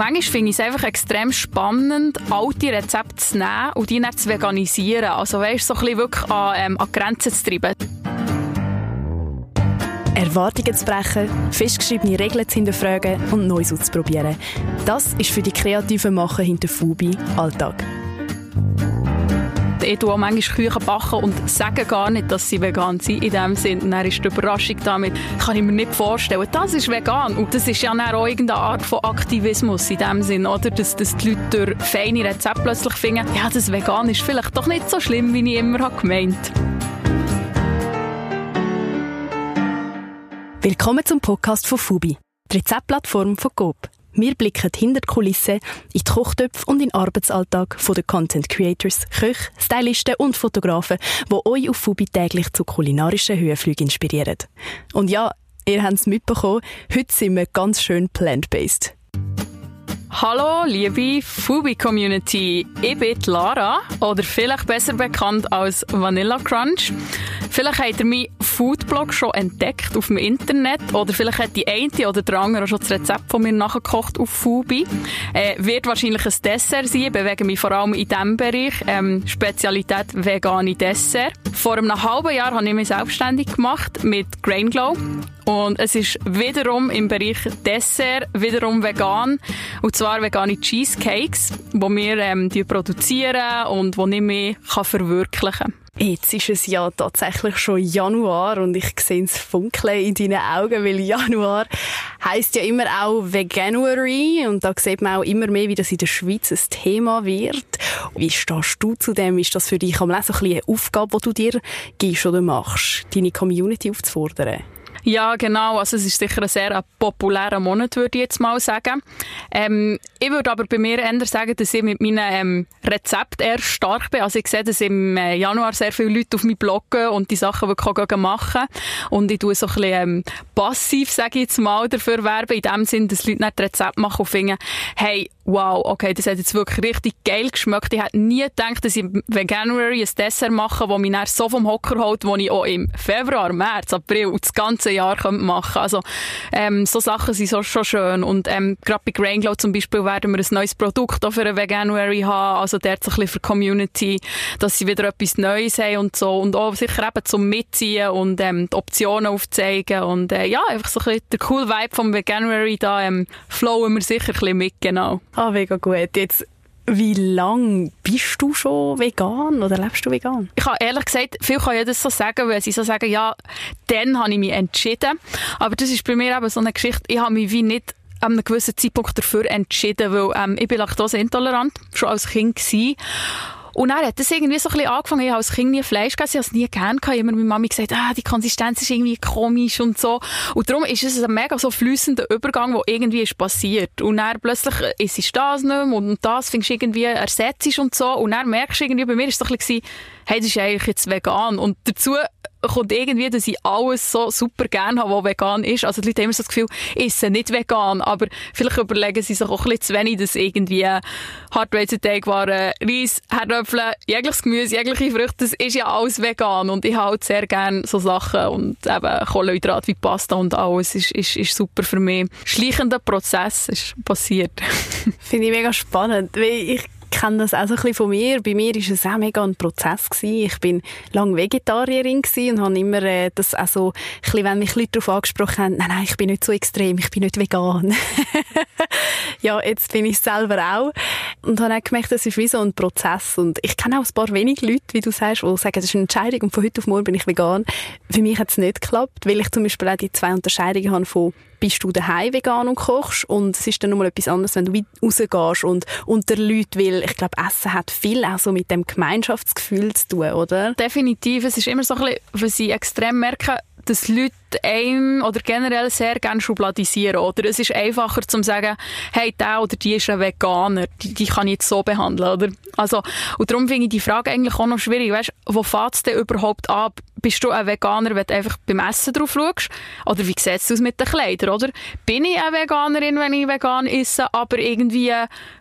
manchmal finde ich es einfach extrem spannend, alte Rezepte zu nehmen und die dann zu veganisieren. Also weißt, so ein bisschen wirklich an, ähm, an Grenzen zu treiben. Erwartungen zu brechen, festgeschriebene Regeln zu hinterfragen und Neues auszuprobieren. Das ist für die kreativen Macher hinter Fubi Alltag. Ich tue auch manchmal Küchen backen und sage gar nicht, dass sie vegan sind. In dem Sinne, dann ist die Überraschung damit, kann ich mir nicht vorstellen, das ist vegan. Und das ist ja dann auch irgendeine Art von Aktivismus in dem Sinn, oder? Dass, dass die Leute durch feine Rezepte plötzlich finden, ja, das vegan ist vielleicht doch nicht so schlimm, wie ich immer habe gemeint Willkommen zum Podcast von Fubi, die Rezeptplattform von Coop. Wir blicken hinter die Kulissen, in die Kochtöpfe und in den Arbeitsalltag der Content Creators, Köche, Stylisten und Fotografen, die euch auf Fubi täglich zu kulinarischen Höhenflügen inspirieren. Und ja, ihr habt es mitbekommen, heute sind wir ganz schön plant-based. Hallo, liebe Fubi-Community. Ich bin Lara, oder vielleicht besser bekannt als Vanilla Crunch. Vielleicht habt ihr meinen Foodblog schon entdeckt auf dem Internet oder vielleicht hat die eine oder der andere schon das Rezept von mir nachgekocht auf Fubi. Äh, wird wahrscheinlich ein Dessert sein. Ich bewege mich vor allem in diesem Bereich. Ähm, Spezialität vegane Dessert. Vor einem halben Jahr habe ich mich selbstständig gemacht mit Grain Glow. Und es ist wiederum im Bereich Dessert, wiederum vegan. Und zwar vegane Cheesecakes, die wir ähm, produzieren und die ich mehr verwirklichen kann. Jetzt ist es ja tatsächlich schon Januar und ich sehe es funkeln in deinen Augen, weil Januar heißt ja immer auch Veganuary und da sieht man auch immer mehr, wie das in der Schweiz ein Thema wird. Wie stehst du zu dem? Ist das für dich auch so ein eine Aufgabe, die du dir gibst oder machst, deine Community aufzufordern? Ja, genau. Also es ist sicher ein sehr populärer Monat, würde ich jetzt mal sagen. Ähm, ich würde aber bei mir eher sagen, dass ich mit meinen ähm, Rezepten eher stark bin. Also ich sehe, dass im äh, Januar sehr viele Leute auf mich bloggen und die Sachen wirklich auch machen. Und ich tue so ein bisschen ähm, passiv, sage ich jetzt mal, dafür werben. In dem Sinn, dass Leute nicht Rezepte machen und finden, hey, wow, okay, das hat jetzt wirklich richtig geil geschmeckt. Ich hätte nie gedacht, dass ich im Veganuary ein Dessert mache, das mich dann so vom Hocker holt, das ich auch im Februar, März, April das ganze Jahr machen könnte. Also, ähm, so Sachen sind so schon schön. Und ähm, gerade bei Grain Glow zum Beispiel werden wir ein neues Produkt auch für ein Veganuary haben. Also dort so ein bisschen für die Community, dass sie wieder etwas Neues haben und so. Und auch sicher eben zum Mitziehen und ähm, die Optionen aufzeigen. Und äh, ja, einfach so ein bisschen der cool Vibe vom Veganuary da ähm, flowen wir sicher ein bisschen mit, genau. Ah, mega gut. Jetzt wie lange bist du schon vegan oder lebst du vegan? Ich habe ehrlich gesagt, viel kann ich das so sagen, weil sie so sagen, ja, dann habe ich mich entschieden. Aber das ist bei mir eben so eine Geschichte, ich habe mich wie nicht an einem gewissen Zeitpunkt dafür entschieden, weil ähm, ich bin laktoseintolerant, schon als Kind gewesen. Und dann hat das irgendwie so ein bisschen angefangen. Ich habe als Kind nie Fleisch gegessen, ich habe es nie gern gehabt. Ich immer mit Mami gesagt, ah, die Konsistenz ist irgendwie komisch und so. Und darum ist es ein mega so flüssender Übergang, der irgendwie ist passiert. Und dann plötzlich ist es das nicht mehr und das findest du irgendwie ersetzt und so. Und dann merkst du irgendwie, bei mir ist es so ein bisschen, hey, das ist eigentlich jetzt vegan. Und dazu kommt irgendwie, dass ich alles so super gerne habe, was vegan ist. Also die Leute haben immer so das Gefühl, ist nicht vegan, aber vielleicht überlegen sie sich auch ein bisschen zu wenig, dass irgendwie Hardweizenteigwaren, Reis, Herdöpfel, jegliches Gemüse, jegliche Früchte, das ist ja alles vegan und ich habe halt sehr gerne so Sachen und eben Kohlenhydrate wie Pasta und alles ist, ist, ist super für mich. Schleichender Prozess ist passiert. Finde ich mega spannend, weil ich kenne das auch so ein bisschen von mir. Bei mir war es auch mega ein Prozess. Gewesen. Ich bin lange Vegetarierin und habe immer äh, das auch so, bisschen, wenn mich Leute darauf angesprochen haben, nein, nein, ich bin nicht so extrem, ich bin nicht vegan. ja, jetzt bin ich selber auch. Und habe auch gemerkt, das ist wie so ein Prozess. Und ich kenne auch ein paar wenige Leute, wie du sagst, die sagen, das ist eine Entscheidung und von heute auf morgen bin ich vegan. Für mich hat es nicht geklappt, weil ich zum Beispiel auch die zwei Unterscheidungen habe von bist du daheim vegan und kochst und es ist dann nochmal etwas anderes, wenn du rausgehst und unter Leute, weil ich glaube, Essen hat viel auch so mit dem Gemeinschaftsgefühl zu tun, oder? Definitiv. Es ist immer so ein bisschen, wenn sie extrem merken, dass Leute einem oder generell sehr gerne schubladisieren. Oder es ist einfacher zu sagen, hey, der oder die ist ein Veganer, die, die kann ich jetzt so behandeln. Oder? Also, und darum finde ich die Frage eigentlich auch noch schwierig. Weißt, wo fängt es denn überhaupt ab? Bist du ein Veganer, wenn du einfach beim Essen drauf schaust? Oder wie sieht es aus mit den Kleidern? Oder? Bin ich eine Veganerin, wenn ich vegan esse, aber irgendwie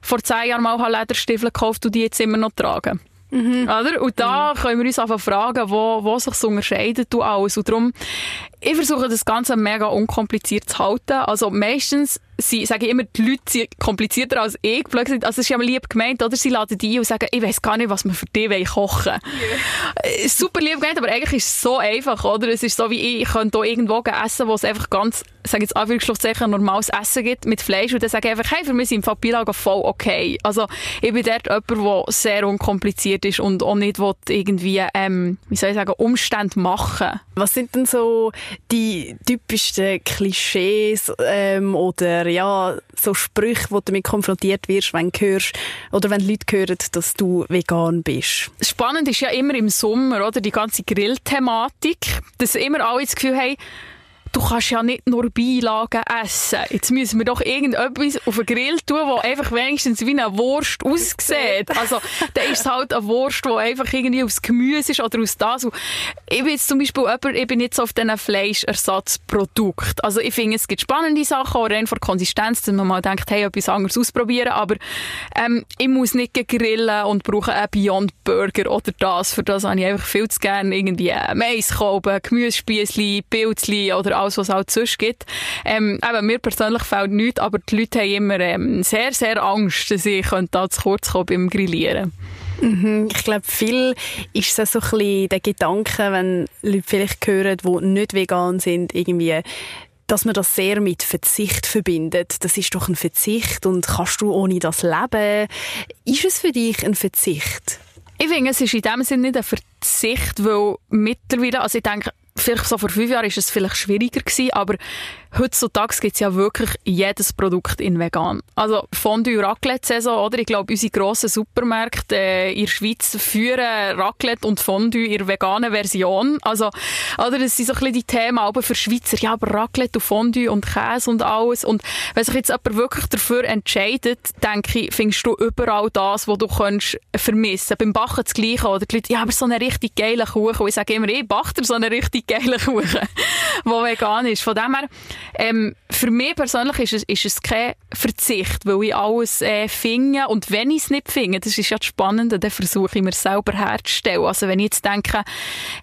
vor zehn Jahren mal Lederstiefel gekauft und die jetzt immer noch tragen? Mhm. Oder? Und da mhm. können wir uns einfach fragen, wo, wo sich so unterscheidet du alles. Und darum, ich versuche das Ganze mega unkompliziert zu halten. Also meistens sie, sage ich immer, die Leute sind komplizierter als ich. Also es ist ja mal lieb gemeint, oder? Sie laden die ein und sagen, ich weiß gar nicht, was wir für dich kochen yeah. Super lieb gemeint, aber eigentlich ist es so einfach, oder? Es ist so wie ich, ich könnte hier irgendwo essen, wo es einfach ganz, sage jetzt Anführungsschlusszeichen, normales Essen gibt mit Fleisch und dann sage ich einfach, hey, für mich sind Papillagen voll okay. Also ich bin dort jemand, der sehr unkompliziert ist und auch nicht irgendwie, ähm, wie soll ich sagen, Umstände machen. Was sind denn so die typischsten Klischees ähm, oder ja, so Sprüche, wo du damit konfrontiert wirst, wenn du hörst oder wenn Leute hören, dass du vegan bist? Spannend ist ja immer im Sommer, oder? Die ganze Grillthematik, dass immer alle das Gefühl haben, du kannst ja nicht nur Beilagen essen. Jetzt müssen wir doch irgendetwas auf den Grill tun, wo einfach wenigstens wie eine Wurst aussieht. Also, da ist es halt eine Wurst, die einfach irgendwie aus Gemüse ist oder aus das. Und ich bin jetzt zum Beispiel jemand, ich bin jetzt auf diesen Fleischersatzprodukten. Also, ich finde, es gibt spannende Sachen, auch rein von Konsistenz, dass man mal denkt, hey, etwas anderes ausprobieren. Aber, ähm, ich muss nicht grillen und brauche einen Beyond Burger oder das. Für das habe ich einfach viel zu gerne irgendwie Maiskolben, Gemüsespießli, Pilzli oder alles, was es halt sonst gibt. Ähm, eben, mir persönlich fällt nichts, aber die Leute haben immer ähm, sehr, sehr Angst, dass ich da zu kurz kommen beim Grillieren. Mhm, ich glaube, viel ist es so ein bisschen der Gedanke, wenn Leute vielleicht hören, die nicht vegan sind, irgendwie dass man das sehr mit Verzicht verbindet. Das ist doch ein Verzicht und kannst du ohne das leben? Ist es für dich ein Verzicht? Ich finde, es ist in dem Sinne nicht ein Verzicht, weil mittlerweile, also ich denke, vielleicht so vor fünf Jahren ist es vielleicht schwieriger gewesen, aber heutzutage gibt es ja wirklich jedes Produkt in vegan. Also Fondue Raclette-Saison, oder? Ich glaube, unsere grossen Supermärkte äh, in der Schweiz führen Raclette und Fondue in veganen Version. Also, oder? Das sind so ein bisschen die Themen aber für Schweizer. Ja, aber Raclette und Fondue und Käse und alles. Und wenn sich jetzt jemand wirklich dafür entscheidet, denke ich, findest du überall das, was du kannst vermissen. Beim Backen das Gleiche, oder? Die Leute, ja, aber so einen richtig geilen Kuchen. Und ich sage immer, ich backe dir so einen richtig geilen Kuchen, der vegan ist. Von dem her, ähm, für mich persönlich ist es, ist es kein Verzicht, weil ich alles äh, finde. Und wenn ich es nicht finde, das ist ja das Spannende, dann versuche ich mir selber herzustellen. Also wenn ich jetzt denke,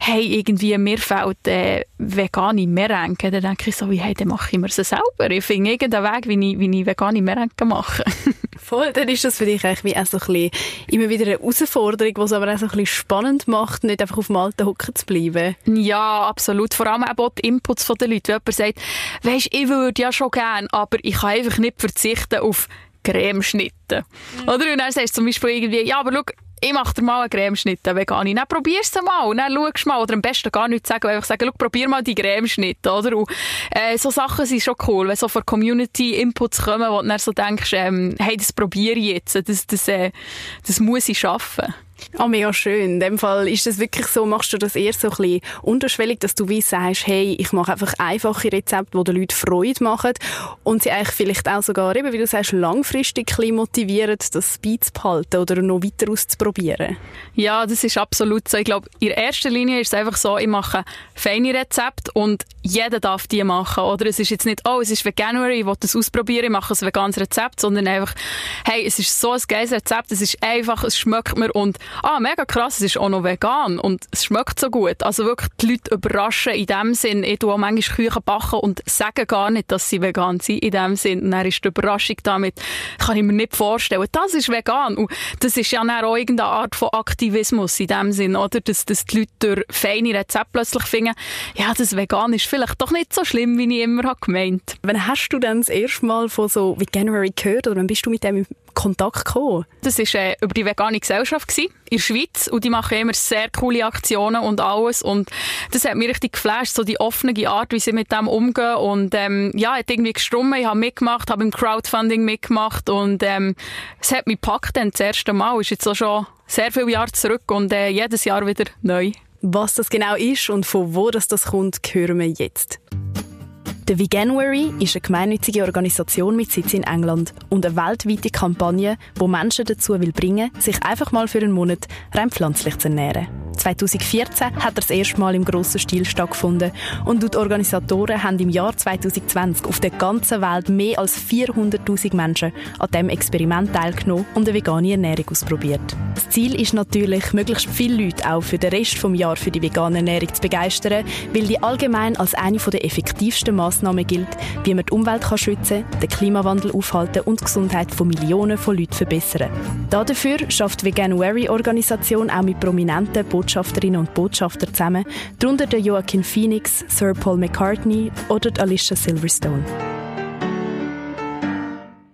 hey, irgendwie mir fehlt äh, vegane Merengue, dann denke ich so, wie, hey, dann mache ich mir sie selber. Ich finde irgendeinen Weg, wie ich, wie ich vegane Merengue mache. Voll, dann ist das für dich eigentlich wie auch so ein bisschen immer wieder eine Herausforderung, die es aber auch so ein bisschen spannend macht, nicht einfach auf dem alten Hocken zu bleiben. Ja, absolut. Vor allem auch die Inputs der Leute. Wenn jemand sagt, weisst, ich würde ja schon gerne, aber ich kann einfach nicht verzichten auf Cremeschnitte. Mhm. Oder? Und dann sagst du zum Beispiel irgendwie, ja, aber schau, ich mache dir mal einen Cremeschnitt, einen vegan. Dann probierst du mal, dann schaust mal. Oder am besten gar nichts sagen, einfach sagen, probier mal die Cremeschnitte, oder? Und, äh, so Sachen sind schon cool, wenn so von Community Inputs kommen, wo du dann so denkst, ähm, hey, das probiere ich jetzt, das, das, äh, das muss ich schaffen. Ah, mega schön. In dem Fall ist es wirklich so, machst du das eher so ein bisschen unterschwellig, dass du wie sagst, hey, ich mache einfach einfache Rezepte, die den Leuten Freude machen und sie eigentlich vielleicht auch sogar, eben, wie du sagst, langfristig motivieren, das beizubehalten oder noch weiter auszuprobieren. Ja, das ist absolut so. Ich glaube, in erster Linie ist es einfach so, ich mache feine Rezepte und jeder darf die machen. Oder es ist jetzt nicht, oh, es ist Veganuary, ich will das ausprobieren, ich mache ein veganes Rezept, sondern einfach, hey, es ist so ein geiles Rezept, es ist einfach, es schmeckt mir und ah, mega krass, es ist auch noch vegan und es schmeckt so gut. Also wirklich die Leute überraschen in dem Sinn. Ich tue auch manchmal Küchen backen und sage gar nicht, dass sie vegan sind in dem Sinn. Und dann ist die Überraschung damit, kann ich mir nicht vorstellen, das ist vegan. Und das ist ja dann auch irgendeine Art von Aktivismus in dem Sinn, oder? Dass, dass die Leute durch feine Rezepte plötzlich finden, ja, das vegan ist vielleicht doch nicht so schlimm, wie ich immer habe gemeint. Wann hast du denn das erste Mal von so Veganuary gehört oder wann bist du mit dem Kontakt gekommen? Das war äh, über die vegane Gesellschaft gewesen, in der Schweiz und die machen immer sehr coole Aktionen und alles und das hat mich richtig geflasht, so die offene Art, wie sie mit dem umgehen und ähm, ja, hat irgendwie gestrummen, ich habe mitgemacht, habe im Crowdfunding mitgemacht und ähm, es hat mich gepackt dann das erste Mal, ist jetzt auch schon sehr viele Jahre zurück und äh, jedes Jahr wieder neu. Was das genau ist und von wo das, das kommt, hören wir jetzt. Der Veganuary ist eine gemeinnützige Organisation mit Sitz in England und eine weltweite Kampagne, die Menschen dazu will bringen, sich einfach mal für einen Monat rein pflanzlich zu ernähren. 2014 hat er das erste Mal im grossen Stil stattgefunden und die Organisatoren haben im Jahr 2020 auf der ganzen Welt mehr als 400'000 Menschen an diesem Experiment teilgenommen und eine vegane Ernährung ausprobiert. Das Ziel ist natürlich, möglichst viele Leute auch für den Rest des Jahres für die vegane Ernährung zu begeistern, weil die allgemein als eine der effektivsten Massnahmen gilt, wie man die Umwelt kann schützen kann, den Klimawandel aufhalten und die Gesundheit von Millionen von Leuten verbessern. Dafür schafft die Veganuary-Organisation auch mit prominenten Botschafterinnen und Botschaftern zusammen, darunter der Joaquin Phoenix, Sir Paul McCartney oder Alicia Silverstone.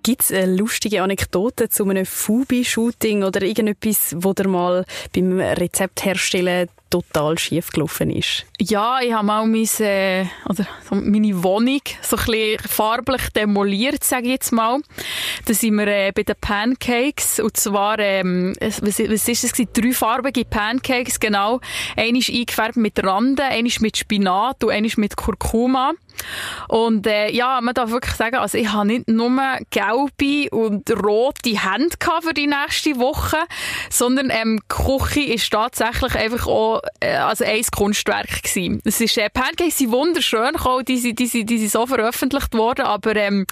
Gibt es eine lustige Anekdote zu einem Fubi-Shooting oder irgendetwas, wo der mal beim Rezept herstellen total schief gelaufen ist? Ja, ich habe mal meine, äh, oder meine Wohnung so ein farblich demoliert, sage ich jetzt mal. Da sind wir äh, bei den Pancakes und zwar, ähm, was, was ist das? Dreifarbige Pancakes, genau. Eine ist eingefärbt mit Randen, eine ist mit Spinat und eine ist mit Kurkuma. Und äh, ja, man darf wirklich sagen, also ich habe nicht nur gelbe und rote Hände für die nächste Woche, sondern ähm, Küche ist tatsächlich einfach auch äh, also ein Kunstwerk gewesen. Es ist, äh, Pancakes sind wunderschön, auch die, die, die, die sind so veröffentlicht worden, aber ähm,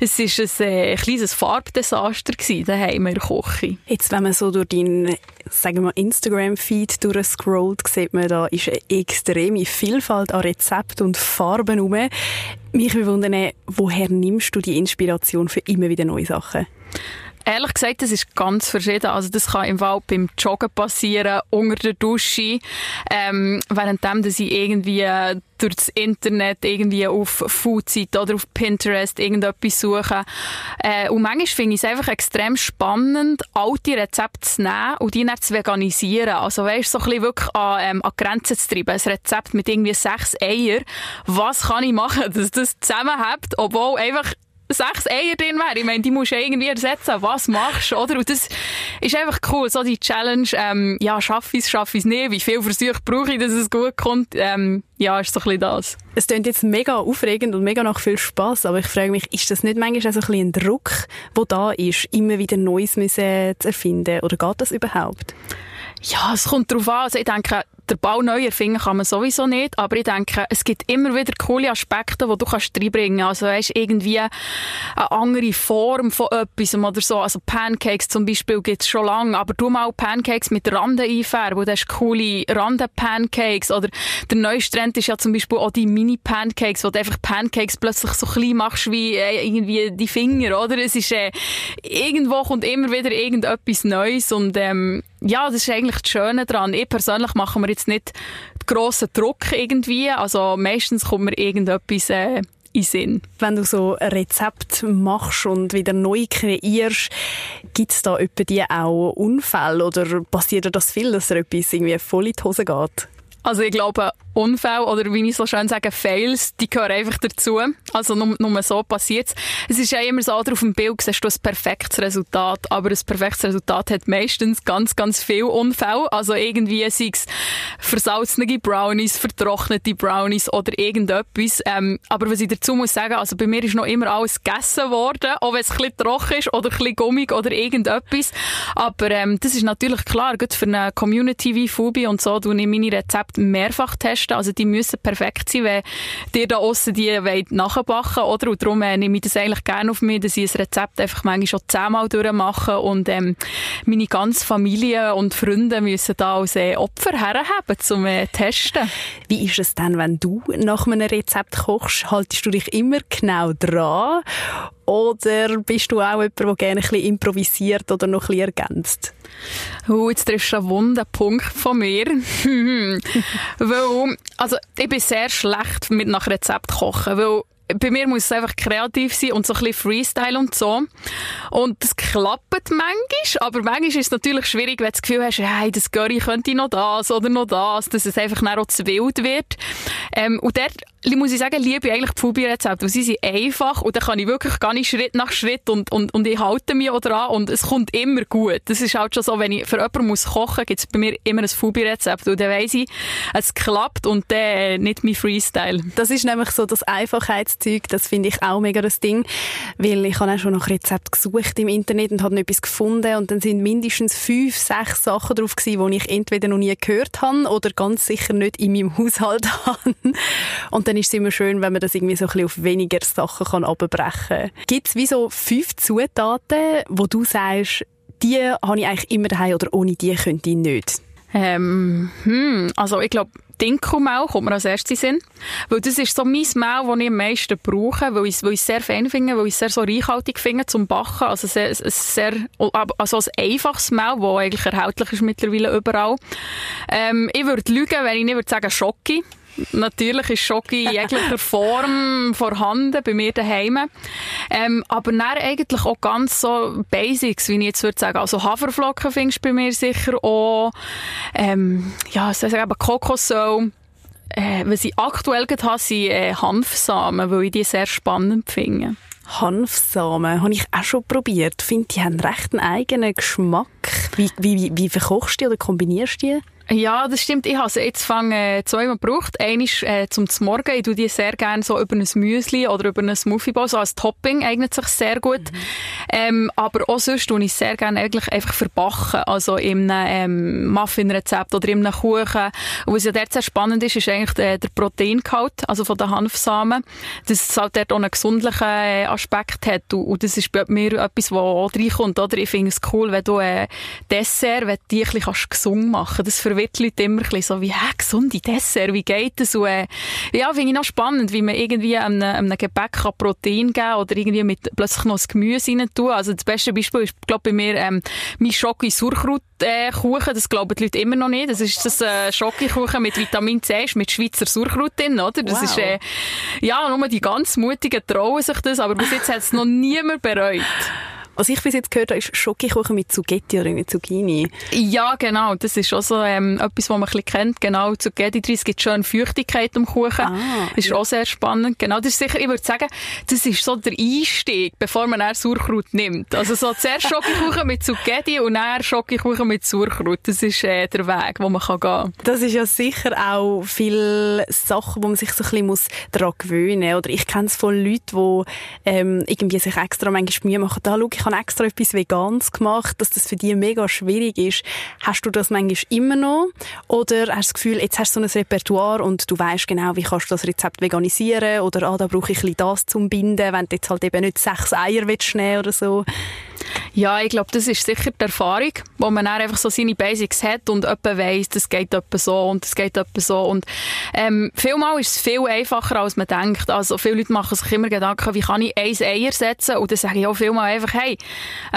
es ist ein äh, kleines Farbdesaster gewesen, daheim in der Küche. Jetzt, wenn man so durch deinen sagen wir Instagram-Feed durchscrollt, sieht man, da ist eine extreme Vielfalt an Rezepten und Farben herum. Mich wundern, woher nimmst du die Inspiration für immer wieder neue Sachen? Ehrlich gesagt, das ist ganz verschieden. Also das kann im Wald beim Joggen passieren, unter der Dusche, ähm, währenddem, dass ich irgendwie durch das Internet irgendwie auf Foodseite oder auf Pinterest irgendetwas suche. Äh, und manchmal finde ich es einfach extrem spannend, alte Rezepte zu nehmen und die dann zu veganisieren. Also weißt, so ein bisschen wirklich an, ähm, an Grenzen zu treiben. Ein Rezept mit irgendwie sechs Eier. Was kann ich machen, dass das zusammenhält, obwohl einfach sechs Eier drin wären. Ich meine, die musst du irgendwie ersetzen. Was machst du, oder? Und das ist einfach cool. So die Challenge, ähm, ja, schaffe ich es, schaffe ich es nicht. Wie viel Versuche brauche ich, dass es gut kommt? Ähm, ja, ist so ein bisschen das. Es klingt jetzt mega aufregend und mega nach viel Spaß, aber ich frage mich, ist das nicht manchmal auch so ein, bisschen ein Druck, der da ist, immer wieder Neues müssen zu erfinden? Oder geht das überhaupt? Ja, es kommt darauf an. Also ich denke, der Bau neu erfinden kann man sowieso nicht, aber ich denke, es gibt immer wieder coole Aspekte, die du kannst reinbringen kannst. Also weißt, irgendwie eine andere Form von etwas oder so. Also Pancakes zum Beispiel gibt es schon lange, aber du mal Pancakes mit Randen einfärben, du hast coole Randen-Pancakes oder der neueste Trend ist ja zum Beispiel auch die Mini-Pancakes, wo du einfach Pancakes plötzlich so klein machst wie äh, irgendwie die Finger, oder? Es ist, äh, irgendwo kommt immer wieder irgendetwas Neues und ähm, ja, das ist eigentlich das Schöne daran. Ich persönlich mache mir jetzt nicht grossen Druck irgendwie. Also meistens kommt mir irgendetwas äh, in Sinn. Wenn du so ein Rezept machst und wieder neu kreierst, gibt es da etwa die auch Unfälle oder passiert dir das viel, dass dir etwas irgendwie voll in die Hose geht? Also ich glaube, Unfälle oder wie ich so schön sage, Fails, die gehören einfach dazu. Also nur, nur so passiert es. ist ja immer so, auf dem Bild siehst du ein perfektes Resultat, aber ein perfektes Resultat hat meistens ganz, ganz viele Unfälle. Also irgendwie sei es versalzene Brownies, vertrocknete Brownies oder irgendetwas. Ähm, aber was ich dazu muss sagen, also bei mir ist noch immer alles gegessen worden, auch wenn es ein bisschen trocken ist oder ein bisschen gummig oder irgendetwas. Aber ähm, das ist natürlich klar, gut für eine Community wie Fubi und so, du ich meine Rezepte mehrfach testen testen. Also die müssen perfekt sein, wenn dir da aussen die nachbacken oder? Und darum äh, nehme ich das eigentlich gerne auf mich, dass ich ein Rezept einfach manchmal schon zehnmal durchmache und ähm, meine ganze Familie und Freunde müssen da als äh, Opfer herhaben zum äh, Testen. Wie ist es denn, wenn du nach einem Rezept kochst? Haltest du dich immer genau dran oder bist du auch jemand, der gerne ein improvisiert oder noch ein ergänzt? Oh, jetzt triffst du einen wunden Punkt von mir. weil, also, ich bin sehr schlecht mit nach Rezept kochen, weil bei mir muss es einfach kreativ sein und so ein bisschen Freestyle und so. Und das klappt manchmal, aber manchmal ist es natürlich schwierig, wenn du das Gefühl hast, hey, das Curry könnte noch das oder noch das, dass es einfach auch zu wild wird. Ähm, und dort muss ich sagen, liebe ich eigentlich die Fubi-Rezepte, sie sind einfach und dann kann ich wirklich gar nicht Schritt nach Schritt und, und, und ich halte mich auch dran und es kommt immer gut. Das ist halt schon so, wenn ich für jemanden muss kochen, gibt es bei mir immer ein Fubi-Rezept und dann weiss ich, es klappt und dann äh, nicht mein Freestyle. Das ist nämlich so das Einfachheitszeug, das finde ich auch mega das Ding, weil ich habe auch schon nach Rezept gesucht im Internet und habe etwas gefunden und dann sind mindestens fünf, sechs Sachen drauf gewesen, die ich entweder noch nie gehört habe oder ganz sicher nicht in meinem Haushalt habe. Und dann ist es immer schön, wenn man das irgendwie so ein bisschen auf weniger Sachen kann abbrechen kann. Gibt es wie so fünf Zutaten, wo du sagst, die habe ich eigentlich immer daheim oder ohne die könnte ich nicht? Ähm, hm, also ich glaube, Dinkelmehl kommt mir als erstes in. Weil das ist so mein Mehl, das ich am meisten brauche, weil ich, weil ich es sehr fein finde, weil ich es sehr so reichhaltig finde zum Backen. Also sehr, sehr, also ein einfaches Mehl, das eigentlich erhältlich ist mittlerweile überall. Ähm, ich würde lügen, wenn ich nicht würde sagen Schoki. Natürlich ist Schoki in jeglicher Form vorhanden bei mir daheim. Ähm, aber dann eigentlich auch ganz so Basics, wie ich jetzt würde sagen. Also Haferflocken findest du bei mir sicher auch. Ähm, ja, es ist eben Kokosöl. Äh, was ich aktuell habe, sind äh, Hanfsamen, weil ich die sehr spannend finde. Hanfsamen habe ich auch schon probiert. Ich finde, die haben recht einen eigenen Geschmack. Wie, wie, wie verkochst du die oder kombinierst du die? Ja, das stimmt. Ich habe sie jetzt fange zweimal gebraucht. Eines äh, zum Morgen. Ich tue die sehr gerne so über ein Müsli oder über einen Smoothie Bowl. So als Topping eignet sich sehr gut. Mhm. Ähm, aber auch sonst tue ich sehr gerne eigentlich einfach verbacken. Also in einem ähm, Muffin-Rezept oder in einem Kuchen. Und was ja dort sehr spannend ist, ist eigentlich der, der Proteingehalt, also von den Hanfsamen. Dass es halt dort auch einen gesundlichen äh, Aspekt hat. Und, und, das ist bei mir etwas, was auch reinkommt. Oder? Ich finde es cool, wenn du äh, Dessert, wenn du die ein bisschen gesund machen kannst verwirrt die Leute immer ein bisschen so wie, hä, gesunde Dessert, wie geht das? Und, äh, ja, finde ich noch spannend, wie man irgendwie einem, einem Gebäck kann Protein geben kann oder irgendwie mit plötzlich noch das Gemüse rein tun. Also das beste Beispiel ist, glaube bei mir, ähm, mein Schoki Surkraut äh, Kuchen, das glauben die Leute immer noch nicht. Das ist das äh, Schokokuchen mit Vitamin C, mit Schweizer Surkraut drin, oder? Das wow. ist, äh, ja, nur die ganz Mutigen trauen sich das, aber bis jetzt hat es noch niemand bereut. Was ich bis jetzt gehört habe, ist Schokokuchen mit Zucchetti oder mit Zucchini. Ja, genau. Das ist auch so ähm, etwas, was man ein bisschen kennt. Genau, Zucchetti drin. Es gibt schon Feuchtigkeit im Kuchen. Ah, das ist ja. auch sehr spannend. Genau, das ist sicher, ich würde sagen, das ist so der Einstieg, bevor man dann Sauerkraut nimmt. Also so zuerst Schokokuchen mit Zucchetti und dann Schokokuchen mit Sauerkraut. Das ist äh, der Weg, wo man kann gehen Das ist ja sicher auch viele Sachen, wo man sich so ein bisschen muss daran gewöhnen muss. Oder ich kenne es von Leuten, die ähm, irgendwie sich extra manchmal Mühe machen. Da, schau, ich habe extra etwas Veganes gemacht, dass das für dich mega schwierig ist. Hast du das manchmal immer noch? Oder hast du das Gefühl, jetzt hast du so ein Repertoire und du weißt genau, wie kannst du das Rezept veganisieren? Oder, ah, da brauche ich ein bisschen das zum Binden, wenn du jetzt halt eben nicht sechs Eier willst oder so. Ja, ich glaube, das ist sicher die Erfahrung, wo man dann einfach so seine Basics hat und jemand weiss, das geht etwa so und das geht etwa so. Und ähm, vielmal ist es viel einfacher, als man denkt. Also viele Leute machen sich immer Gedanken, wie kann ich ein Eier setzen? Und dann sage ich auch vielmal einfach, hey,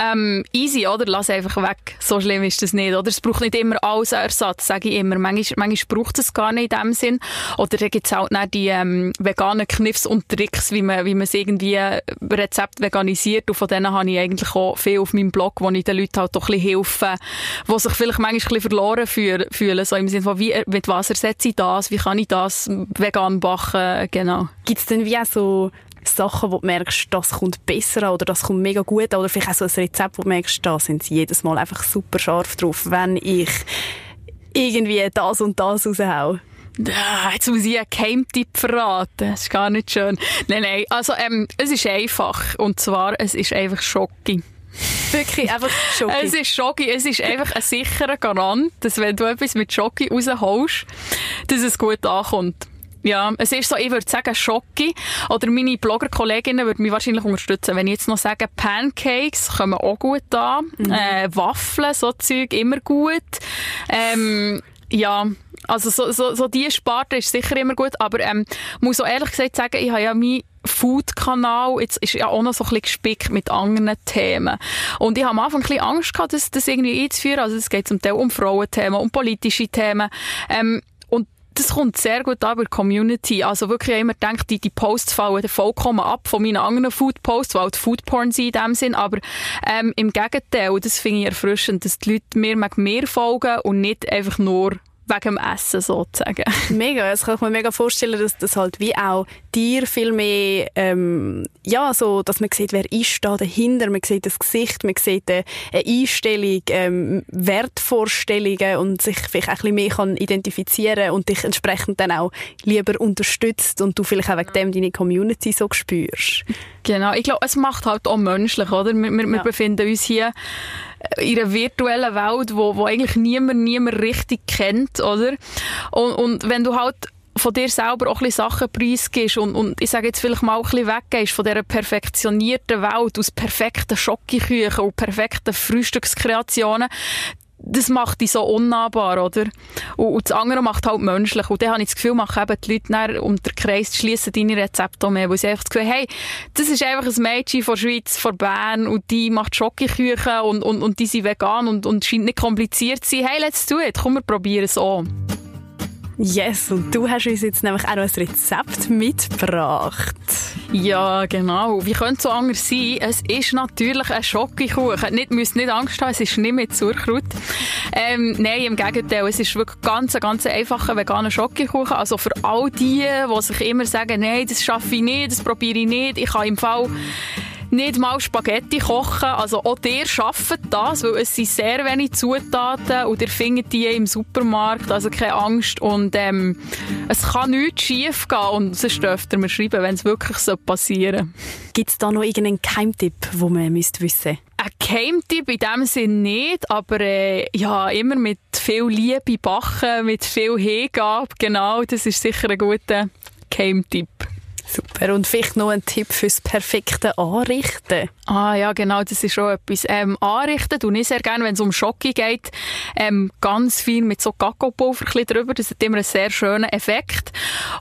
ähm, easy, oder? Lass einfach weg. So schlimm ist das nicht, oder? Es braucht nicht immer alles Ersatz, sage ich immer. Manchmal, manchmal braucht es gar nicht in dem Sinn. Oder dann gibt es halt dann die ähm, veganen Kniffs und Tricks, wie man, wie man es irgendwie äh, Rezept veganisiert. Und von denen habe ich eigentlich auch viel auf meinem Blog, wo ich den Leuten halt doch ein bisschen helfe, die sich vielleicht manchmal ein bisschen verloren fühlen. So im Sinne von, wie, mit was ersetze ich das? Wie kann ich das vegan backen? Genau. Gibt es denn wie auch so Sachen, wo du merkst, das kommt besser an oder das kommt mega gut an oder vielleicht auch so ein Rezept, wo du merkst, da sind sie jedes Mal einfach super scharf drauf, wenn ich irgendwie das und das raushaue? Jetzt muss ich einen Geheimtipp verraten. Das ist gar nicht schön. Nein, nein. Also, ähm, es ist einfach. Und zwar, es ist einfach Schocki. Wirklich, einfach Schoki. Es ist Schoki. Es ist einfach ein sicherer Garant, dass wenn du etwas mit Schoki rausholst, dass es gut ankommt. Ja, es ist so, ich würde sagen Schoki. Oder meine Blogger-Kolleginnen würden mich wahrscheinlich unterstützen. Wenn ich jetzt noch sage, Pancakes kommen auch gut an. Mhm. Äh, Waffeln, so Zeug, immer gut. Ähm, ja, also so, so, so die Sparte ist sicher immer gut. Aber ähm, muss auch ehrlich gesagt sagen, ich habe ja mein Food-Kanal jetzt ist ja auch noch so ein bisschen gespickt mit anderen Themen. Und ich habe am Anfang ein bisschen Angst gehabt, das, das irgendwie einzuführen. Also es geht zum Teil um Frauenthemen, um politische Themen. Ähm, das kommt sehr gut an bei der Community. Also wirklich, ich immer gedacht, die, die Posts fallen vollkommen ab von meinen anderen Food-Posts, weil die Food-Porn sind in dem Sinn. Aber ähm, im Gegenteil, das finde ich erfrischend, dass die Leute mir mehr folgen und nicht einfach nur wegen dem Essen sozusagen. Mega, das kann ich mir mega vorstellen, dass das halt wie auch dir viel mehr, ähm, ja, so, dass man sieht, wer ist da dahinter, man sieht das Gesicht, man sieht eine Einstellung, ähm, Wertvorstellungen und sich vielleicht auch ein bisschen mehr kann identifizieren und dich entsprechend dann auch lieber unterstützt und du vielleicht auch wegen dem deine Community so spürst. Genau, ich glaube, es macht halt auch menschlich, oder? Wir, wir, ja. wir befinden uns hier in einer virtuellen Welt, wo, wo eigentlich niemand, niemand richtig kennt, oder? Und, und wenn du halt von dir selber auch ein bisschen Sachen preisgibst und, und ich sage jetzt vielleicht mal ein bisschen weggehst von dieser perfektionierten Welt aus perfekten Schokoküchen und perfekten Frühstückskreationen, das macht dich so unnahbar, oder? Und, und das andere macht halt menschlich. Und dann habe ich das Gefühl, machen eben die Leute dann um den Kreis schließen deine Rezepte mehr, weil sie einfach das Gefühl hey, das ist einfach ein Mädchen von Schweiz, von Bern und die macht Schokoküchen und, und, und die sind vegan und, und scheint nicht kompliziert zu sein. Hey, let's do it, komm, wir probieren es auch. Yes, und du hast uns jetzt nämlich auch noch ein Rezept mitgebracht. Ja, genau. Wie könnte es so anders sein? Es ist natürlich ein Schokokuchen. Nicht, müsst nicht Angst haben, es ist nicht mit Zuckerkraut. Ähm, nein, im Gegenteil. Es ist wirklich ganz, ganz einfacher veganer Schokokuchen. Also für all die, die sich immer sagen, nein, das schaffe ich nicht, das probiere ich nicht. Ich kann im Fall nicht mal Spaghetti kochen. Also auch ihr arbeitet das, weil es sind sehr wenig Zutaten und ihr findet die im Supermarkt, also keine Angst. Und ähm, es kann nichts schief gehen und sonst dürft ihr mir schreiben, wenn es wirklich so passieren Gibt es da noch irgendeinen Keimtipp, den man wissen Ein Keimtipp in dem Sinne nicht, aber äh, ja, immer mit viel Liebe backen, mit viel Hingabe, genau, das ist sicher ein guter Keimtipp. Super. Und vielleicht noch ein Tipp fürs perfekte Anrichten. Ah ja, genau, das ist schon etwas. Ähm, anrichten tue ich sehr gerne, wenn es um Schocke geht, ähm, ganz viel mit so Kakaopulver drüber. Das hat immer einen sehr schönen Effekt.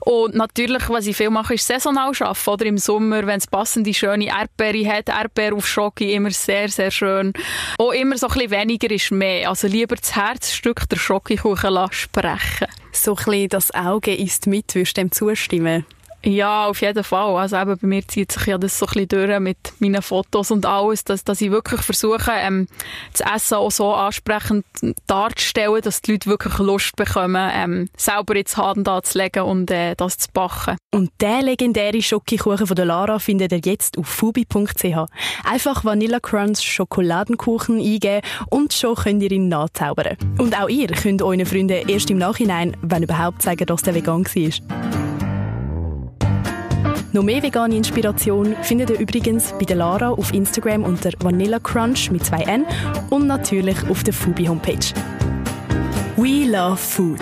Und natürlich, was ich viel mache, ist saisonal arbeiten. Oder im Sommer, wenn es passende, schöne Erdbeere hat, Erdbeere auf Schocke, immer sehr, sehr schön. Auch immer so ein bisschen weniger ist mehr. Also lieber das Herzstück der Schokokuchen sprechen. So ein bisschen das Auge ist mit, würdest du dem zustimmen? Ja, auf jeden Fall. Also eben bei mir zieht sich ja das so ein bisschen durch mit meinen Fotos und alles, dass, dass ich wirklich versuche, ähm, das Essen auch so ansprechend darzustellen, dass die Leute wirklich Lust bekommen, ähm, selber ins Hand anzulegen und äh, das zu backen. Und der legendäre Schokokuchen von der Lara findet ihr jetzt auf fubi.ch. Einfach Vanilla Crunch Schokoladenkuchen eingeben und schon könnt ihr ihn nachzaubern. Und auch ihr könnt euren Freunden erst im Nachhinein, wenn überhaupt, sagen, dass der vegan war. Noch mehr vegane Inspiration findet ihr übrigens bei der Lara auf Instagram unter Vanilla Crunch mit zwei N und natürlich auf der Fubi Homepage. We love food.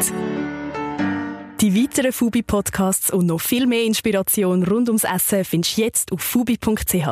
Die weiteren Fubi Podcasts und noch viel mehr Inspiration rund ums Essen findest du jetzt auf fubi.ch.